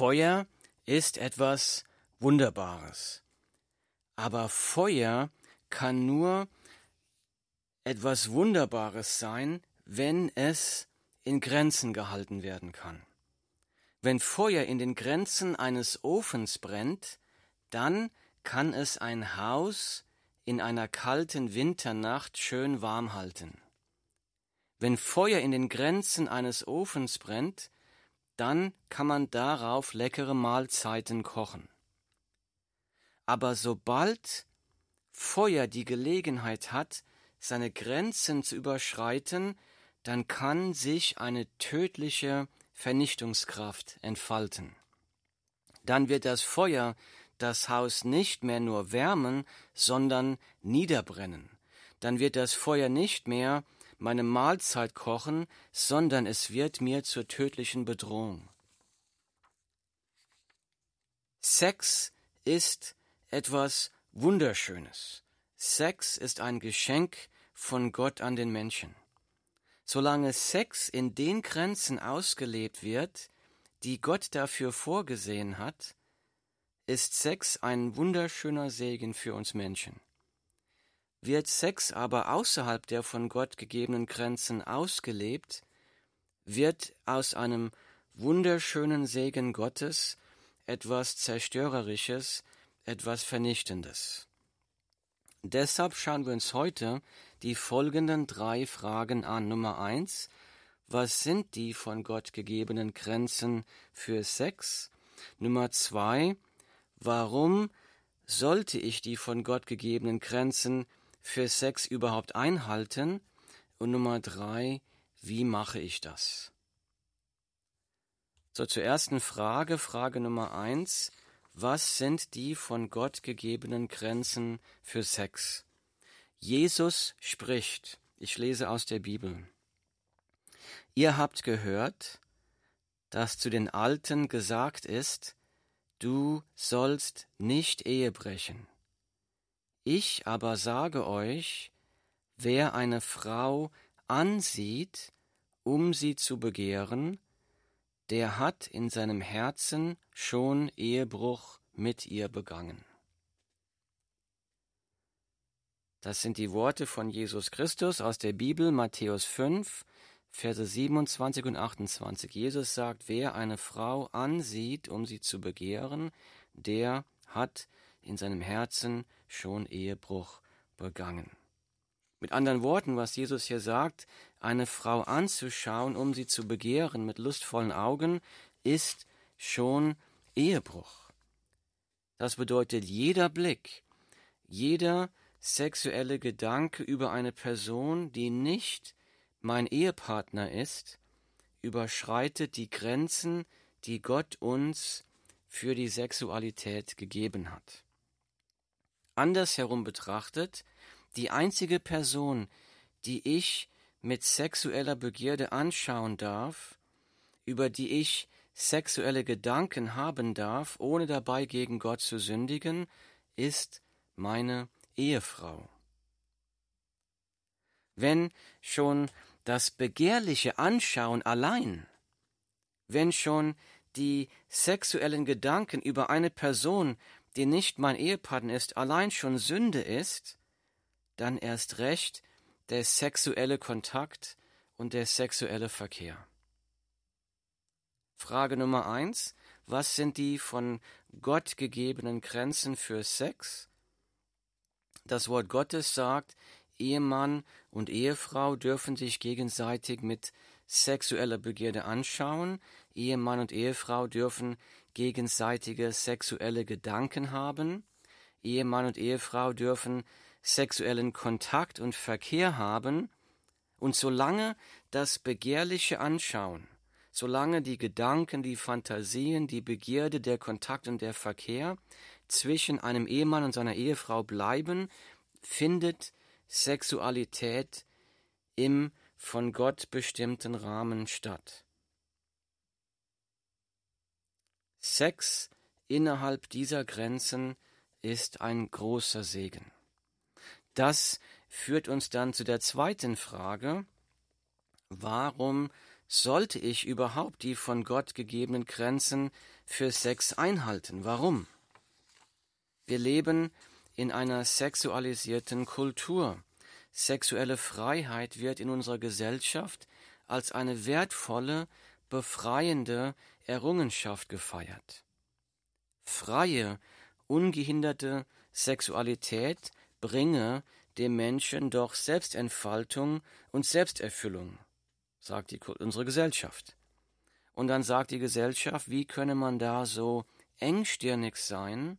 Feuer ist etwas Wunderbares. Aber Feuer kann nur etwas Wunderbares sein, wenn es in Grenzen gehalten werden kann. Wenn Feuer in den Grenzen eines Ofens brennt, dann kann es ein Haus in einer kalten Winternacht schön warm halten. Wenn Feuer in den Grenzen eines Ofens brennt, dann kann man darauf leckere Mahlzeiten kochen. Aber sobald Feuer die Gelegenheit hat, seine Grenzen zu überschreiten, dann kann sich eine tödliche Vernichtungskraft entfalten. Dann wird das Feuer das Haus nicht mehr nur wärmen, sondern niederbrennen. Dann wird das Feuer nicht mehr meine Mahlzeit kochen, sondern es wird mir zur tödlichen Bedrohung. Sex ist etwas Wunderschönes. Sex ist ein Geschenk von Gott an den Menschen. Solange Sex in den Grenzen ausgelebt wird, die Gott dafür vorgesehen hat, ist Sex ein wunderschöner Segen für uns Menschen. Wird Sex aber außerhalb der von Gott gegebenen Grenzen ausgelebt, wird aus einem wunderschönen Segen Gottes etwas Zerstörerisches, etwas Vernichtendes. Deshalb schauen wir uns heute die folgenden drei Fragen an. Nummer eins, was sind die von Gott gegebenen Grenzen für Sex? Nummer zwei, warum sollte ich die von Gott gegebenen Grenzen für Sex überhaupt einhalten? Und Nummer drei, wie mache ich das? So, zur ersten Frage, Frage Nummer eins. Was sind die von Gott gegebenen Grenzen für Sex? Jesus spricht, ich lese aus der Bibel. Ihr habt gehört, dass zu den Alten gesagt ist, du sollst nicht Ehe brechen. Ich aber sage euch, wer eine Frau ansieht, um sie zu begehren, der hat in seinem Herzen schon Ehebruch mit ihr begangen. Das sind die Worte von Jesus Christus aus der Bibel, Matthäus 5, Verse 27 und 28. Jesus sagt, wer eine Frau ansieht, um sie zu begehren, der hat in seinem Herzen schon Ehebruch begangen. Mit anderen Worten, was Jesus hier sagt, eine Frau anzuschauen, um sie zu begehren mit lustvollen Augen, ist schon Ehebruch. Das bedeutet, jeder Blick, jeder sexuelle Gedanke über eine Person, die nicht mein Ehepartner ist, überschreitet die Grenzen, die Gott uns für die Sexualität gegeben hat. Andersherum betrachtet, die einzige Person, die ich mit sexueller Begierde anschauen darf, über die ich sexuelle Gedanken haben darf, ohne dabei gegen Gott zu sündigen, ist meine Ehefrau. Wenn schon das begehrliche Anschauen allein, wenn schon die sexuellen Gedanken über eine Person, die nicht mein Ehepartner ist, allein schon Sünde ist, dann erst recht der sexuelle Kontakt und der sexuelle Verkehr. Frage Nummer eins. Was sind die von Gott gegebenen Grenzen für Sex? Das Wort Gottes sagt, Ehemann und Ehefrau dürfen sich gegenseitig mit sexueller Begierde anschauen. Ehemann und Ehefrau dürfen gegenseitige sexuelle Gedanken haben. Ehemann und Ehefrau dürfen sexuellen Kontakt und Verkehr haben, und solange das begehrliche Anschauen, solange die Gedanken, die Fantasien, die Begierde, der Kontakt und der Verkehr zwischen einem Ehemann und seiner Ehefrau bleiben, findet Sexualität im von Gott bestimmten Rahmen statt. Sex innerhalb dieser Grenzen ist ein großer Segen. Das führt uns dann zu der zweiten Frage, warum sollte ich überhaupt die von Gott gegebenen Grenzen für Sex einhalten. Warum? Wir leben in einer sexualisierten Kultur. Sexuelle Freiheit wird in unserer Gesellschaft als eine wertvolle, befreiende Errungenschaft gefeiert. Freie, ungehinderte Sexualität bringe dem Menschen doch Selbstentfaltung und Selbsterfüllung, sagt die, unsere Gesellschaft. Und dann sagt die Gesellschaft, wie könne man da so engstirnig sein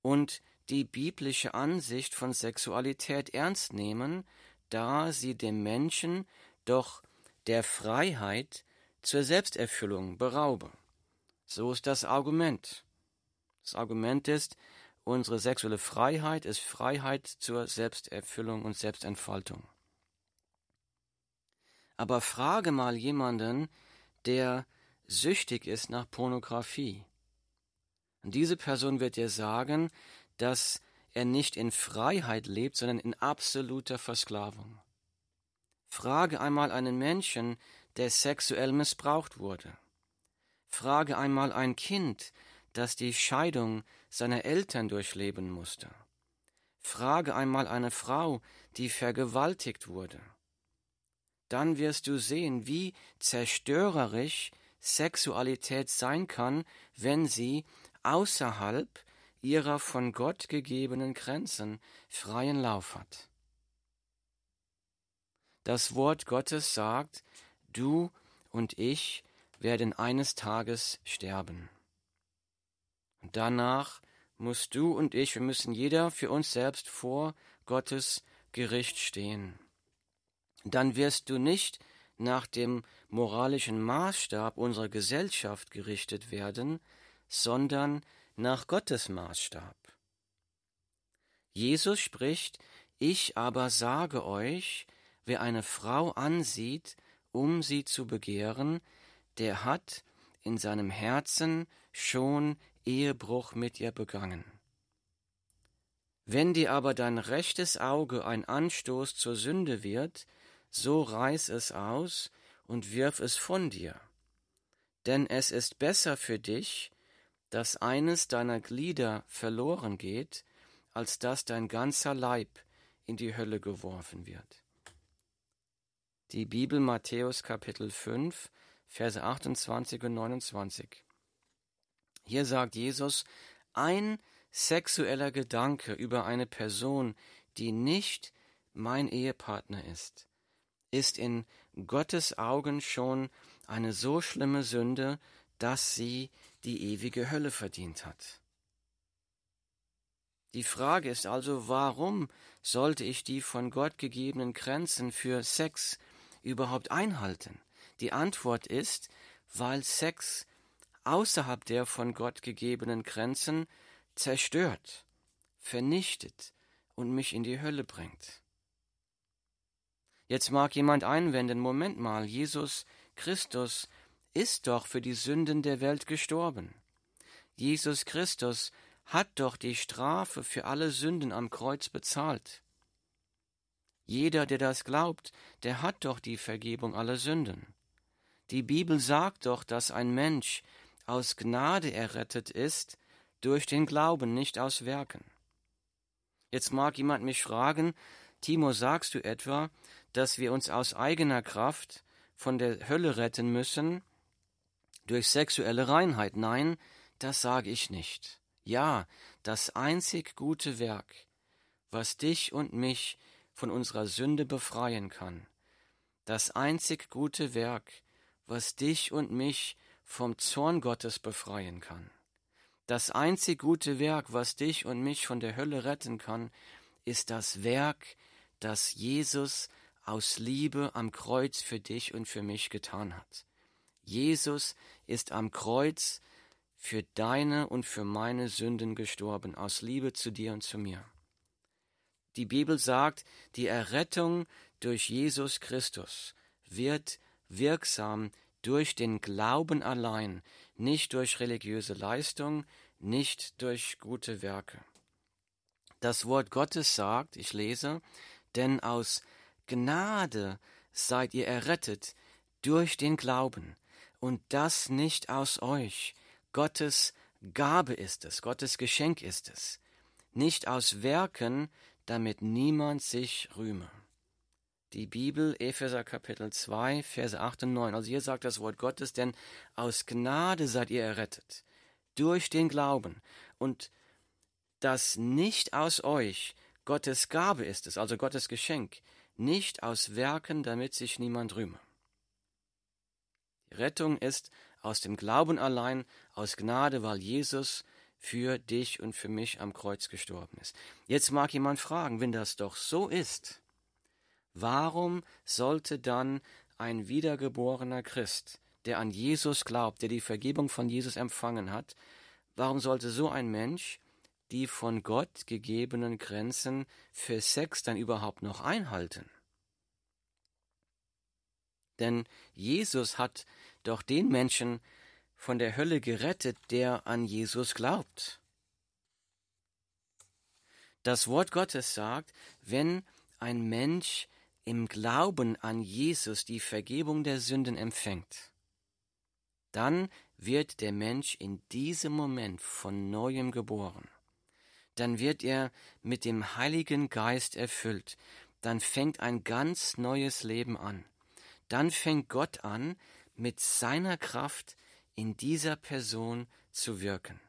und die biblische Ansicht von Sexualität ernst nehmen, da sie dem Menschen doch der Freiheit zur Selbsterfüllung beraube. So ist das Argument. Das Argument ist, unsere sexuelle Freiheit ist Freiheit zur Selbsterfüllung und Selbstentfaltung. Aber frage mal jemanden, der süchtig ist nach Pornografie. Und diese Person wird dir sagen, dass er nicht in Freiheit lebt, sondern in absoluter Versklavung. Frage einmal einen Menschen, der sexuell missbraucht wurde. Frage einmal ein Kind, das die Scheidung seiner Eltern durchleben musste. Frage einmal eine Frau, die vergewaltigt wurde. Dann wirst du sehen, wie zerstörerisch Sexualität sein kann, wenn sie außerhalb ihrer von Gott gegebenen Grenzen freien Lauf hat. Das Wort Gottes sagt, du und ich werden eines Tages sterben. Und danach musst du und ich, wir müssen jeder für uns selbst vor Gottes Gericht stehen. Dann wirst du nicht nach dem moralischen Maßstab unserer Gesellschaft gerichtet werden, sondern nach Gottes Maßstab. Jesus spricht, ich aber sage euch, wer eine Frau ansieht, um sie zu begehren, der hat in seinem Herzen schon Ehebruch mit ihr begangen. Wenn dir aber dein rechtes Auge ein Anstoß zur Sünde wird, so reiß es aus und wirf es von dir. Denn es ist besser für dich, dass eines deiner Glieder verloren geht, als dass dein ganzer Leib in die Hölle geworfen wird. Die Bibel Matthäus Kapitel 5, Verse 28 und 29. Hier sagt Jesus, ein sexueller Gedanke über eine Person, die nicht mein Ehepartner ist, ist in Gottes Augen schon eine so schlimme Sünde, dass sie die ewige Hölle verdient hat. Die Frage ist also, warum sollte ich die von Gott gegebenen Grenzen für Sex überhaupt einhalten? Die Antwort ist, weil Sex außerhalb der von Gott gegebenen Grenzen zerstört, vernichtet und mich in die Hölle bringt. Jetzt mag jemand einwenden, Moment mal, Jesus Christus ist doch für die Sünden der Welt gestorben. Jesus Christus hat doch die Strafe für alle Sünden am Kreuz bezahlt. Jeder, der das glaubt, der hat doch die Vergebung aller Sünden. Die Bibel sagt doch, dass ein Mensch aus Gnade errettet ist, durch den Glauben, nicht aus Werken. Jetzt mag jemand mich fragen, Timo, sagst du etwa, dass wir uns aus eigener Kraft von der Hölle retten müssen, durch sexuelle Reinheit. Nein, das sage ich nicht. Ja, das einzig gute Werk, was dich und mich von unserer Sünde befreien kann, das einzig gute Werk, was dich und mich vom Zorn Gottes befreien kann, das einzig gute Werk, was dich und mich von der Hölle retten kann, ist das Werk, das Jesus aus Liebe am Kreuz für dich und für mich getan hat. Jesus ist am Kreuz für deine und für meine Sünden gestorben, aus Liebe zu dir und zu mir. Die Bibel sagt, die Errettung durch Jesus Christus wird wirksam durch den Glauben allein, nicht durch religiöse Leistung, nicht durch gute Werke. Das Wort Gottes sagt, ich lese, denn aus Gnade seid ihr errettet durch den Glauben, und das nicht aus euch. Gottes Gabe ist es, Gottes Geschenk ist es, nicht aus Werken, damit niemand sich rühme. Die Bibel, Epheser Kapitel 2, Verse 8 und 9. Also hier sagt das Wort Gottes, denn aus Gnade seid ihr errettet, durch den Glauben. Und das nicht aus euch, Gottes Gabe ist es, also Gottes Geschenk, nicht aus Werken, damit sich niemand rühme. Die Rettung ist aus dem Glauben allein, aus Gnade, weil Jesus für dich und für mich am Kreuz gestorben ist. Jetzt mag jemand fragen, wenn das doch so ist, warum sollte dann ein wiedergeborener Christ, der an Jesus glaubt, der die Vergebung von Jesus empfangen hat, warum sollte so ein Mensch die von Gott gegebenen Grenzen für Sex dann überhaupt noch einhalten? Denn Jesus hat doch den Menschen von der Hölle gerettet, der an Jesus glaubt. Das Wort Gottes sagt, wenn ein Mensch im Glauben an Jesus die Vergebung der Sünden empfängt, dann wird der Mensch in diesem Moment von neuem geboren. Dann wird er mit dem Heiligen Geist erfüllt. Dann fängt ein ganz neues Leben an. Dann fängt Gott an, mit seiner Kraft in dieser Person zu wirken.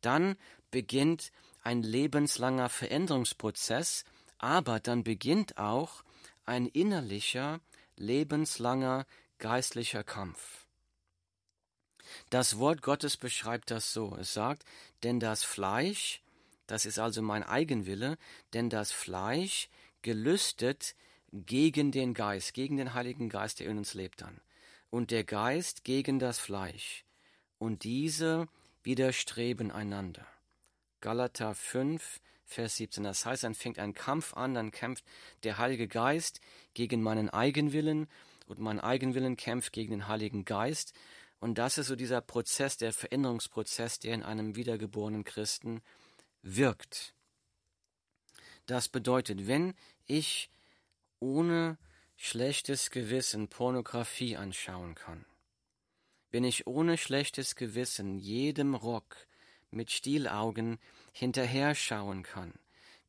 Dann beginnt ein lebenslanger Veränderungsprozess, aber dann beginnt auch ein innerlicher, lebenslanger geistlicher Kampf. Das Wort Gottes beschreibt das so. Es sagt, denn das Fleisch, das ist also mein Eigenwille, denn das Fleisch gelüstet gegen den Geist, gegen den Heiligen Geist, der in uns lebt dann und der Geist gegen das Fleisch, und diese widerstreben einander. Galater 5, Vers 17. Das heißt, dann fängt ein Kampf an, dann kämpft der Heilige Geist gegen meinen Eigenwillen und mein Eigenwillen kämpft gegen den Heiligen Geist. Und das ist so dieser Prozess, der Veränderungsprozess, der in einem wiedergeborenen Christen wirkt. Das bedeutet, wenn ich ohne schlechtes Gewissen Pornografie anschauen kann, wenn ich ohne schlechtes Gewissen jedem Rock mit Stielaugen hinterher schauen kann,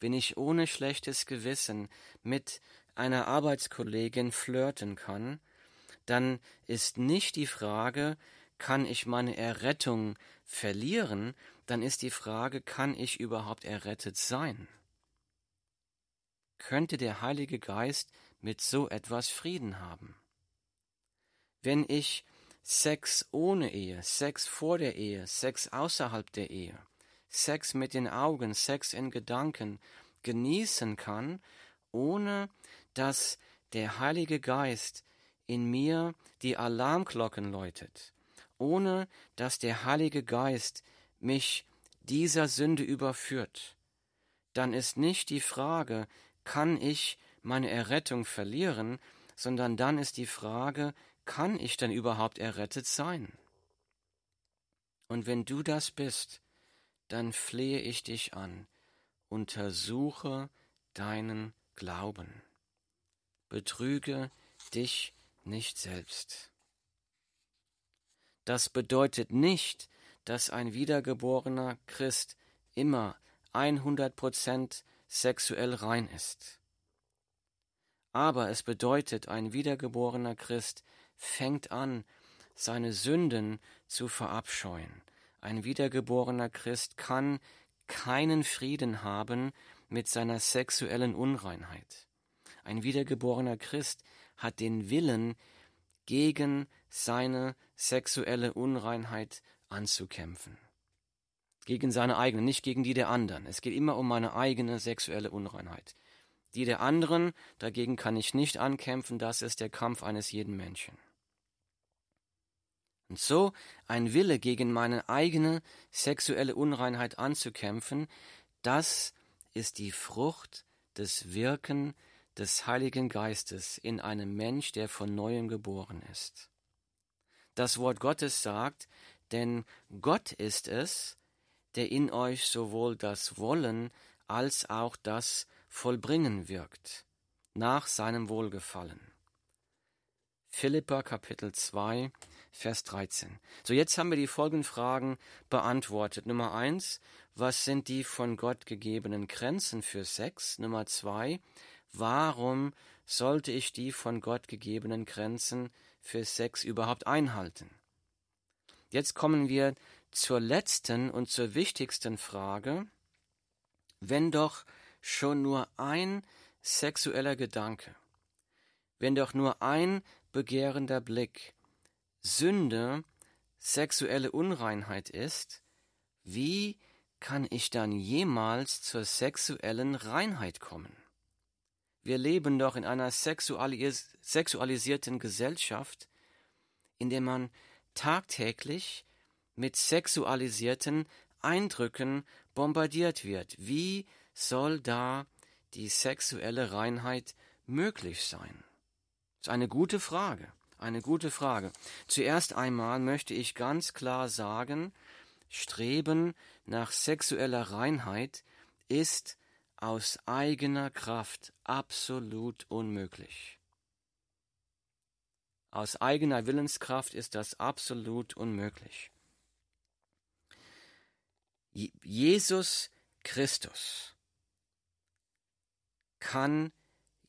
wenn ich ohne schlechtes Gewissen mit einer Arbeitskollegin flirten kann, dann ist nicht die Frage, kann ich meine Errettung verlieren, dann ist die Frage, kann ich überhaupt errettet sein? Könnte der Heilige Geist mit so etwas Frieden haben. Wenn ich Sex ohne Ehe, Sex vor der Ehe, Sex außerhalb der Ehe, Sex mit den Augen, Sex in Gedanken genießen kann, ohne dass der Heilige Geist in mir die Alarmglocken läutet, ohne dass der Heilige Geist mich dieser Sünde überführt, dann ist nicht die Frage, kann ich meine Errettung verlieren, sondern dann ist die Frage, kann ich denn überhaupt errettet sein? Und wenn du das bist, dann flehe ich dich an, untersuche deinen Glauben. Betrüge dich nicht selbst. Das bedeutet nicht, dass ein wiedergeborener Christ immer 100% sexuell rein ist. Aber es bedeutet, ein wiedergeborener Christ fängt an, seine Sünden zu verabscheuen. Ein wiedergeborener Christ kann keinen Frieden haben mit seiner sexuellen Unreinheit. Ein wiedergeborener Christ hat den Willen, gegen seine sexuelle Unreinheit anzukämpfen. Gegen seine eigene, nicht gegen die der anderen. Es geht immer um meine eigene sexuelle Unreinheit. Die der anderen, dagegen kann ich nicht ankämpfen, das ist der Kampf eines jeden Menschen. Und so ein Wille gegen meine eigene sexuelle Unreinheit anzukämpfen, das ist die Frucht des Wirken des Heiligen Geistes in einem Mensch, der von neuem geboren ist. Das Wort Gottes sagt, denn Gott ist es, der in euch sowohl das Wollen als auch das vollbringen wirkt, nach seinem Wohlgefallen. Philippa Kapitel 2, Vers 13. So, jetzt haben wir die folgenden Fragen beantwortet. Nummer eins, was sind die von Gott gegebenen Grenzen für Sex? Nummer zwei, warum sollte ich die von Gott gegebenen Grenzen für Sex überhaupt einhalten? Jetzt kommen wir zur letzten und zur wichtigsten Frage. Wenn doch schon nur ein sexueller Gedanke, wenn doch nur ein begehrender Blick Sünde, sexuelle Unreinheit ist, wie kann ich dann jemals zur sexuellen Reinheit kommen? Wir leben doch in einer sexualis sexualisierten Gesellschaft, in der man tagtäglich mit sexualisierten Eindrücken bombardiert wird. Wie soll da die sexuelle Reinheit möglich sein? Das ist eine gute Frage. Eine gute Frage. Zuerst einmal möchte ich ganz klar sagen, Streben nach sexueller Reinheit ist aus eigener Kraft absolut unmöglich. Aus eigener Willenskraft ist das absolut unmöglich. Jesus Christus kann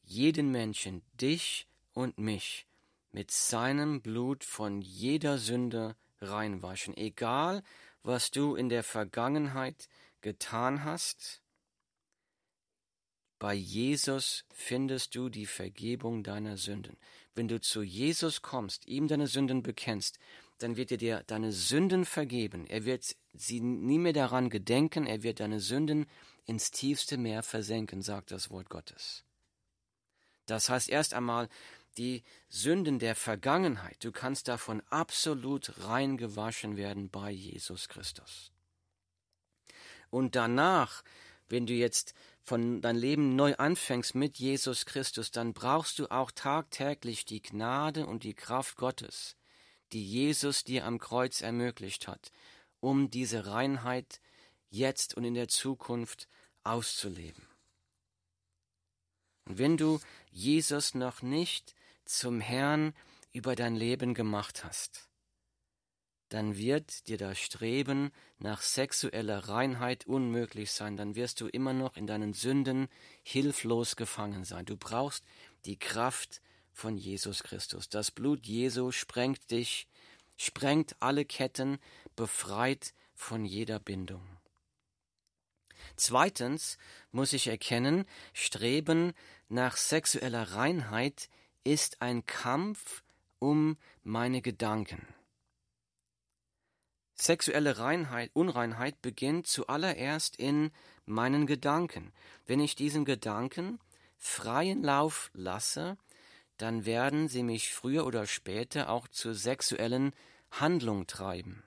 jeden Menschen, dich und mich, mit seinem Blut von jeder Sünde reinwaschen, egal was du in der Vergangenheit getan hast. Bei Jesus findest du die Vergebung deiner Sünden. Wenn du zu Jesus kommst, ihm deine Sünden bekennst, dann wird er dir deine Sünden vergeben. Er wird sie nie mehr daran gedenken, er wird deine Sünden ins tiefste Meer versenken, sagt das Wort Gottes. Das heißt erst einmal, die Sünden der Vergangenheit, du kannst davon absolut rein gewaschen werden bei Jesus Christus. Und danach, wenn du jetzt von dein Leben neu anfängst mit Jesus Christus, dann brauchst du auch tagtäglich die Gnade und die Kraft Gottes, die Jesus dir am Kreuz ermöglicht hat, um diese Reinheit jetzt und in der Zukunft auszuleben. Und wenn du Jesus noch nicht zum Herrn über dein Leben gemacht hast, dann wird dir das Streben nach sexueller Reinheit unmöglich sein, dann wirst du immer noch in deinen Sünden hilflos gefangen sein. Du brauchst die Kraft von Jesus Christus. Das Blut Jesu sprengt dich, sprengt alle Ketten, befreit von jeder Bindung. Zweitens muss ich erkennen, Streben nach sexueller Reinheit ist ein Kampf um meine Gedanken. Sexuelle Reinheit, Unreinheit beginnt zuallererst in meinen Gedanken. Wenn ich diesen Gedanken freien Lauf lasse, dann werden sie mich früher oder später auch zur sexuellen Handlung treiben.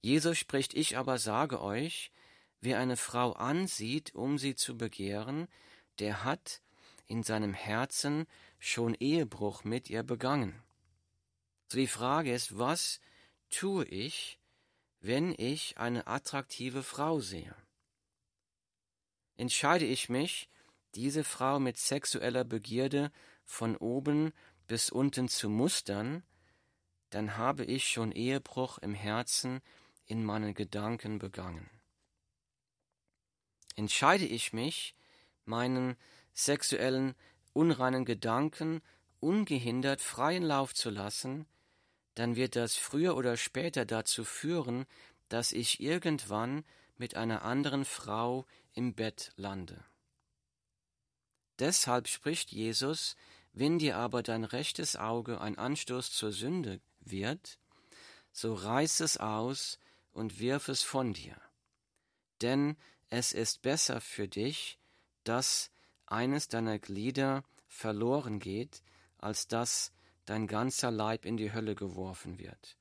Jesus spricht, ich aber sage euch, wer eine Frau ansieht, um sie zu begehren, der hat in seinem Herzen schon Ehebruch mit ihr begangen. So die Frage ist, was tue ich, wenn ich eine attraktive Frau sehe? Entscheide ich mich, diese Frau mit sexueller Begierde von oben bis unten zu mustern, dann habe ich schon Ehebruch im Herzen in meinen Gedanken begangen. Entscheide ich mich, meinen sexuellen unreinen Gedanken ungehindert freien Lauf zu lassen, dann wird das früher oder später dazu führen, dass ich irgendwann mit einer anderen Frau im Bett lande. Deshalb spricht Jesus, wenn dir aber dein rechtes Auge ein Anstoß zur Sünde wird, so reiß es aus und wirf es von dir. Denn es ist besser für dich, dass eines deiner Glieder verloren geht, als dass dein ganzer Leib in die Hölle geworfen wird.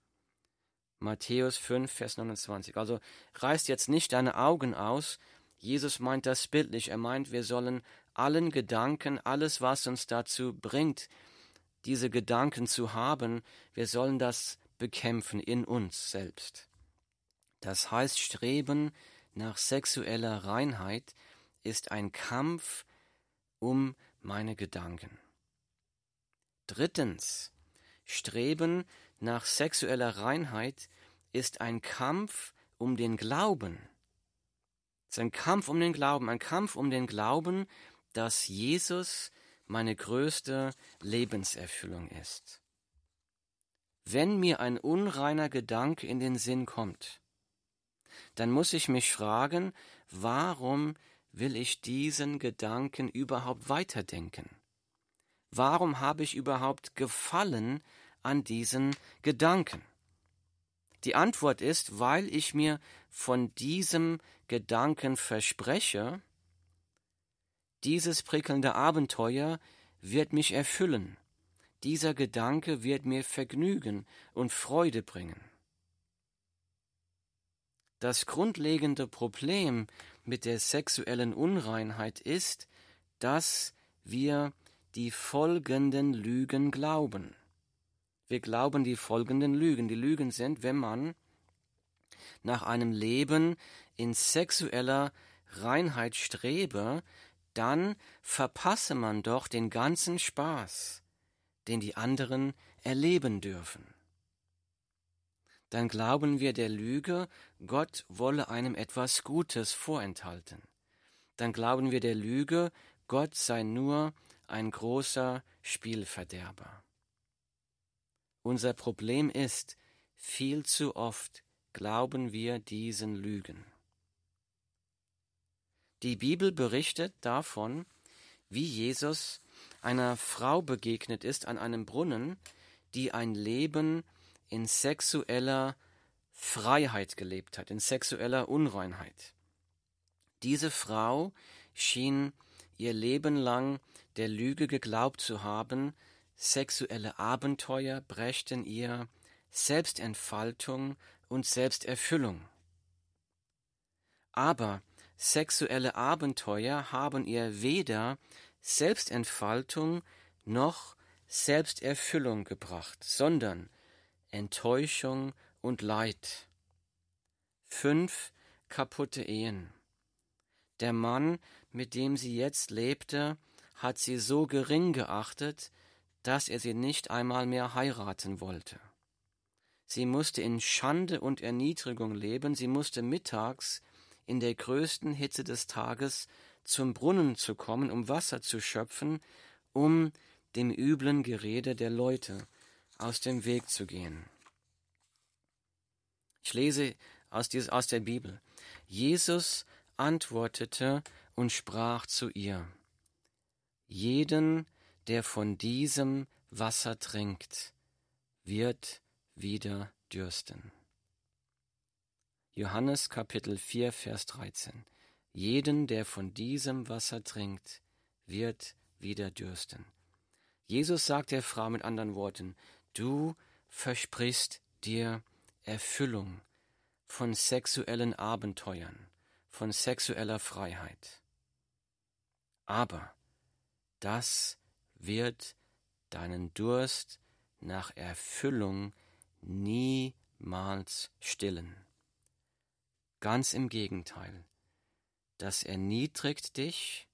Matthäus 5, Vers 29. Also reißt jetzt nicht deine Augen aus. Jesus meint das bildlich. Er meint, wir sollen allen Gedanken, alles, was uns dazu bringt, diese Gedanken zu haben, wir sollen das bekämpfen in uns selbst. Das heißt, Streben nach sexueller Reinheit ist ein Kampf um meine Gedanken. Drittens, Streben nach sexueller Reinheit ist ein Kampf um den Glauben. Es ist ein Kampf um den Glauben, ein Kampf um den Glauben, dass Jesus meine größte Lebenserfüllung ist. Wenn mir ein unreiner Gedanke in den Sinn kommt, dann muss ich mich fragen, warum will ich diesen Gedanken überhaupt weiterdenken? Warum habe ich überhaupt Gefallen an diesen Gedanken? Die Antwort ist, weil ich mir von diesem Gedanken verspreche, dieses prickelnde Abenteuer wird mich erfüllen, dieser Gedanke wird mir Vergnügen und Freude bringen. Das grundlegende Problem mit der sexuellen Unreinheit ist, dass wir die folgenden Lügen glauben. Wir glauben die folgenden Lügen. Die Lügen sind, wenn man nach einem Leben in sexueller Reinheit strebe, dann verpasse man doch den ganzen Spaß, den die anderen erleben dürfen. Dann glauben wir der Lüge, Gott wolle einem etwas Gutes vorenthalten. Dann glauben wir der Lüge, Gott sei nur ein großer Spielverderber. Unser Problem ist, viel zu oft glauben wir diesen Lügen. Die Bibel berichtet davon, wie Jesus einer Frau begegnet ist an einem Brunnen, die ein Leben in sexueller Freiheit gelebt hat, in sexueller Unreinheit. Diese Frau schien ihr Leben lang der Lüge geglaubt zu haben, sexuelle Abenteuer brächten ihr Selbstentfaltung und Selbsterfüllung. Aber sexuelle Abenteuer haben ihr weder Selbstentfaltung noch Selbsterfüllung gebracht, sondern Enttäuschung und Leid. Fünf kaputte Ehen. Der Mann, mit dem sie jetzt lebte, hat sie so gering geachtet, dass er sie nicht einmal mehr heiraten wollte. Sie musste in Schande und Erniedrigung leben, sie musste mittags in der größten Hitze des Tages zum Brunnen zu kommen, um Wasser zu schöpfen, um dem üblen Gerede der Leute aus dem Weg zu gehen. Ich lese aus, aus der Bibel. Jesus antwortete und sprach zu ihr, Jeden, der von diesem Wasser trinkt, wird wieder dürsten. Johannes Kapitel 4, Vers 13. Jeden, der von diesem Wasser trinkt, wird wieder dürsten. Jesus sagt der Frau mit anderen Worten, du versprichst dir Erfüllung von sexuellen Abenteuern, von sexueller Freiheit. Aber das wird deinen Durst nach Erfüllung niemals stillen. Ganz im Gegenteil, das erniedrigt dich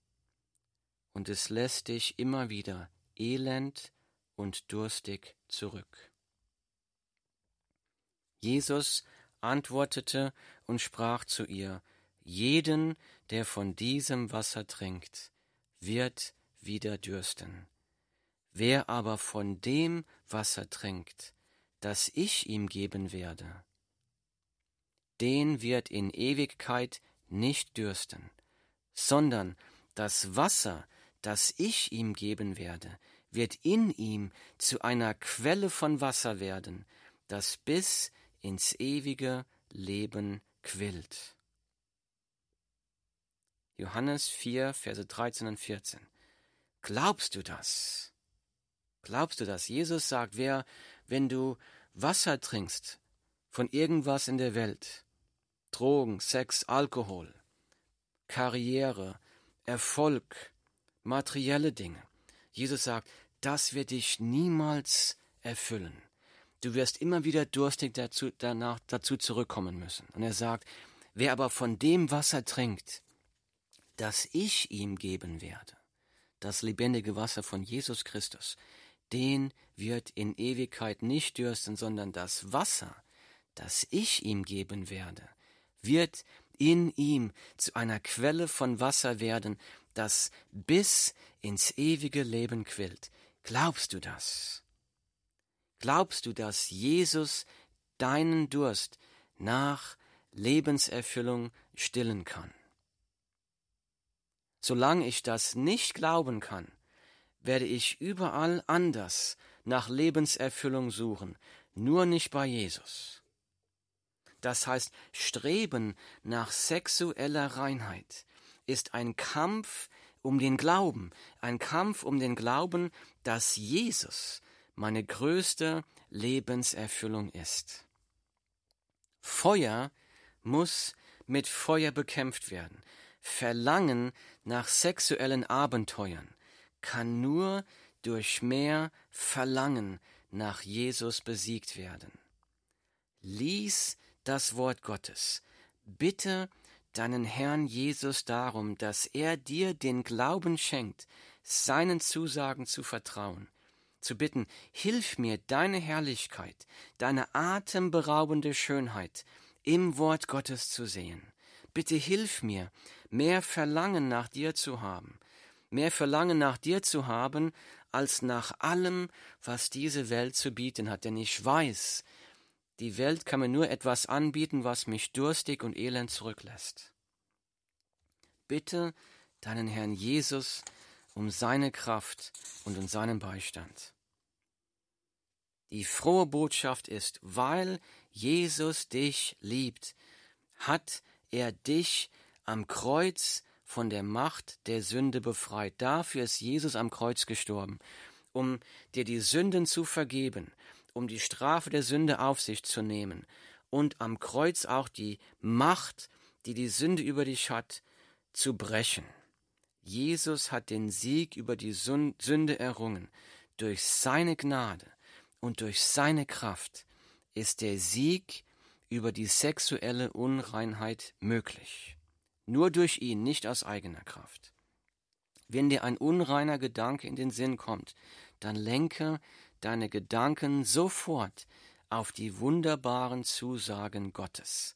und es lässt dich immer wieder elend und durstig zurück. Jesus antwortete und sprach zu ihr, Jeden, der von diesem Wasser trinkt, wird wieder dürsten. Wer aber von dem Wasser trinkt, das ich ihm geben werde, den wird in Ewigkeit nicht dürsten, sondern das Wasser, das ich ihm geben werde, wird in ihm zu einer Quelle von Wasser werden, das bis ins ewige Leben quillt. Johannes 4, Verse 13 und 14. Glaubst du das? Glaubst du das? Jesus sagt, wer, wenn du Wasser trinkst von irgendwas in der Welt, Drogen, Sex, Alkohol, Karriere, Erfolg, materielle Dinge, Jesus sagt, das wird dich niemals erfüllen. Du wirst immer wieder durstig dazu, danach, dazu zurückkommen müssen. Und er sagt, wer aber von dem Wasser trinkt, das ich ihm geben werde, das lebendige Wasser von Jesus Christus, den wird in Ewigkeit nicht dürsten, sondern das Wasser, das ich ihm geben werde, wird in ihm zu einer Quelle von Wasser werden, das bis ins ewige Leben quillt. Glaubst du das? Glaubst du, dass Jesus deinen Durst nach Lebenserfüllung stillen kann? Solange ich das nicht glauben kann, werde ich überall anders nach Lebenserfüllung suchen, nur nicht bei Jesus. Das heißt, Streben nach sexueller Reinheit ist ein Kampf um den Glauben, ein Kampf um den Glauben, dass Jesus meine größte Lebenserfüllung ist. Feuer muss mit Feuer bekämpft werden. Verlangen nach sexuellen Abenteuern kann nur durch mehr Verlangen nach Jesus besiegt werden. Lies das Wort Gottes. Bitte deinen Herrn Jesus darum, dass er dir den Glauben schenkt, seinen Zusagen zu vertrauen, zu bitten, hilf mir deine Herrlichkeit, deine atemberaubende Schönheit im Wort Gottes zu sehen. Bitte hilf mir, mehr Verlangen nach dir zu haben, mehr Verlangen nach dir zu haben, als nach allem, was diese Welt zu bieten hat, denn ich weiß, die Welt kann mir nur etwas anbieten, was mich durstig und elend zurücklässt. Bitte deinen Herrn Jesus um seine Kraft und um seinen Beistand. Die frohe Botschaft ist, weil Jesus dich liebt, hat er dich am Kreuz von der Macht der Sünde befreit. Dafür ist Jesus am Kreuz gestorben, um dir die Sünden zu vergeben, um die Strafe der Sünde auf sich zu nehmen und am Kreuz auch die Macht, die die Sünde über dich hat, zu brechen. Jesus hat den Sieg über die Sünde errungen. Durch seine Gnade und durch seine Kraft ist der Sieg über die sexuelle Unreinheit möglich. Nur durch ihn, nicht aus eigener Kraft. Wenn dir ein unreiner Gedanke in den Sinn kommt, dann lenke deine Gedanken sofort auf die wunderbaren Zusagen Gottes,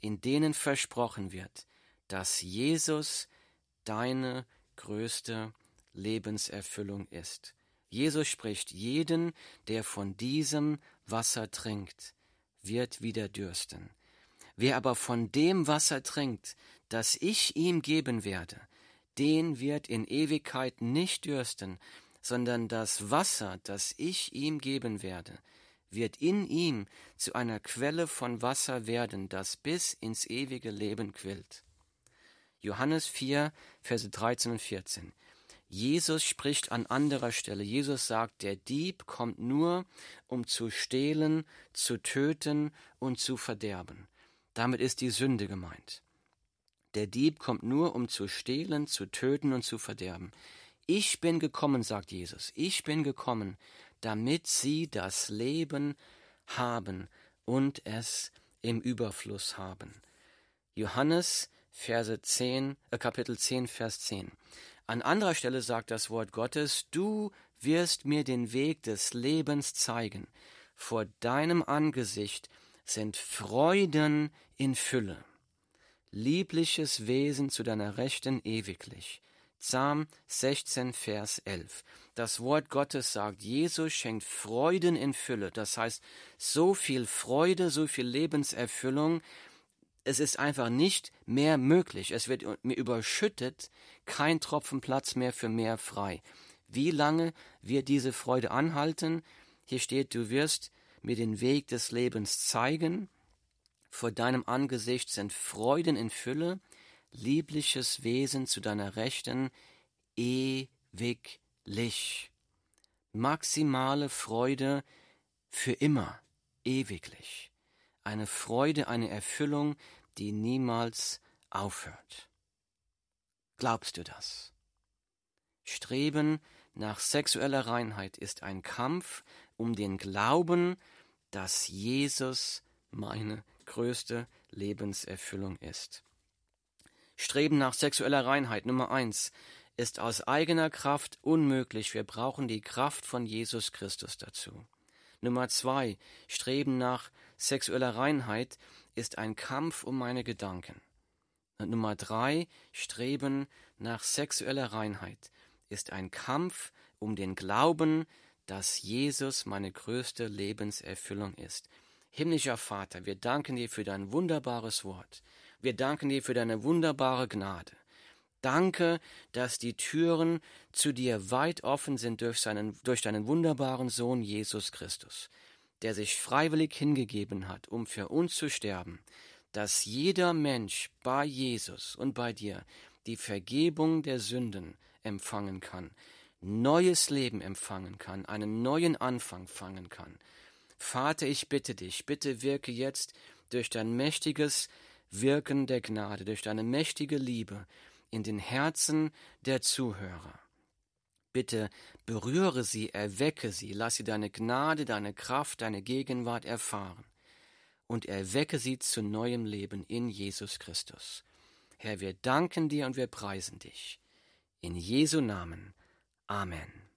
in denen versprochen wird, dass Jesus deine größte Lebenserfüllung ist. Jesus spricht, jeden, der von diesem Wasser trinkt, wird wieder dürsten. Wer aber von dem Wasser trinkt, das ich ihm geben werde, den wird in Ewigkeit nicht dürsten, sondern das Wasser, das ich ihm geben werde, wird in ihm zu einer Quelle von Wasser werden, das bis ins ewige Leben quillt. Johannes 4, Verse 13 und 14. Jesus spricht an anderer Stelle. Jesus sagt, der Dieb kommt nur, um zu stehlen, zu töten und zu verderben. Damit ist die Sünde gemeint. Der Dieb kommt nur, um zu stehlen, zu töten und zu verderben. Ich bin gekommen, sagt Jesus, ich bin gekommen, damit sie das Leben haben und es im Überfluss haben. Johannes Verse 10, äh, Kapitel 10, Vers 10. An anderer Stelle sagt das Wort Gottes, du wirst mir den Weg des Lebens zeigen. Vor deinem Angesicht sind Freuden in Fülle, liebliches Wesen zu deiner Rechten ewiglich. Psalm 16, Vers 11. Das Wort Gottes sagt, Jesus schenkt Freuden in Fülle. Das heißt, so viel Freude, so viel Lebenserfüllung. Es ist einfach nicht mehr möglich. Es wird mir überschüttet, kein Tropfen Platz mehr für mehr frei. Wie lange wird diese Freude anhalten? Hier steht, du wirst mir den Weg des Lebens zeigen. Vor deinem Angesicht sind Freuden in Fülle liebliches Wesen zu deiner Rechten, ewiglich. Maximale Freude für immer, ewiglich. Eine Freude, eine Erfüllung, die niemals aufhört. Glaubst du das? Streben nach sexueller Reinheit ist ein Kampf um den Glauben, dass Jesus meine größte Lebenserfüllung ist. Streben nach sexueller Reinheit. Nummer eins ist aus eigener Kraft unmöglich. Wir brauchen die Kraft von Jesus Christus dazu. Nummer zwei, Streben nach sexueller Reinheit ist ein Kampf um meine Gedanken. Nummer drei, Streben nach sexueller Reinheit ist ein Kampf um den Glauben, dass Jesus meine größte Lebenserfüllung ist. Himmlischer Vater, wir danken dir für dein wunderbares Wort. Wir danken dir für deine wunderbare Gnade. Danke, dass die Türen zu dir weit offen sind durch, seinen, durch deinen wunderbaren Sohn Jesus Christus, der sich freiwillig hingegeben hat, um für uns zu sterben, dass jeder Mensch bei Jesus und bei dir die Vergebung der Sünden empfangen kann, neues Leben empfangen kann, einen neuen Anfang fangen kann. Vater, ich bitte dich, bitte wirke jetzt durch dein mächtiges Wirken der Gnade, durch deine mächtige Liebe, in den Herzen der Zuhörer. Bitte berühre sie, erwecke sie, lass sie deine Gnade, deine Kraft, deine Gegenwart erfahren und erwecke sie zu neuem Leben in Jesus Christus. Herr, wir danken dir und wir preisen dich. In Jesu Namen. Amen.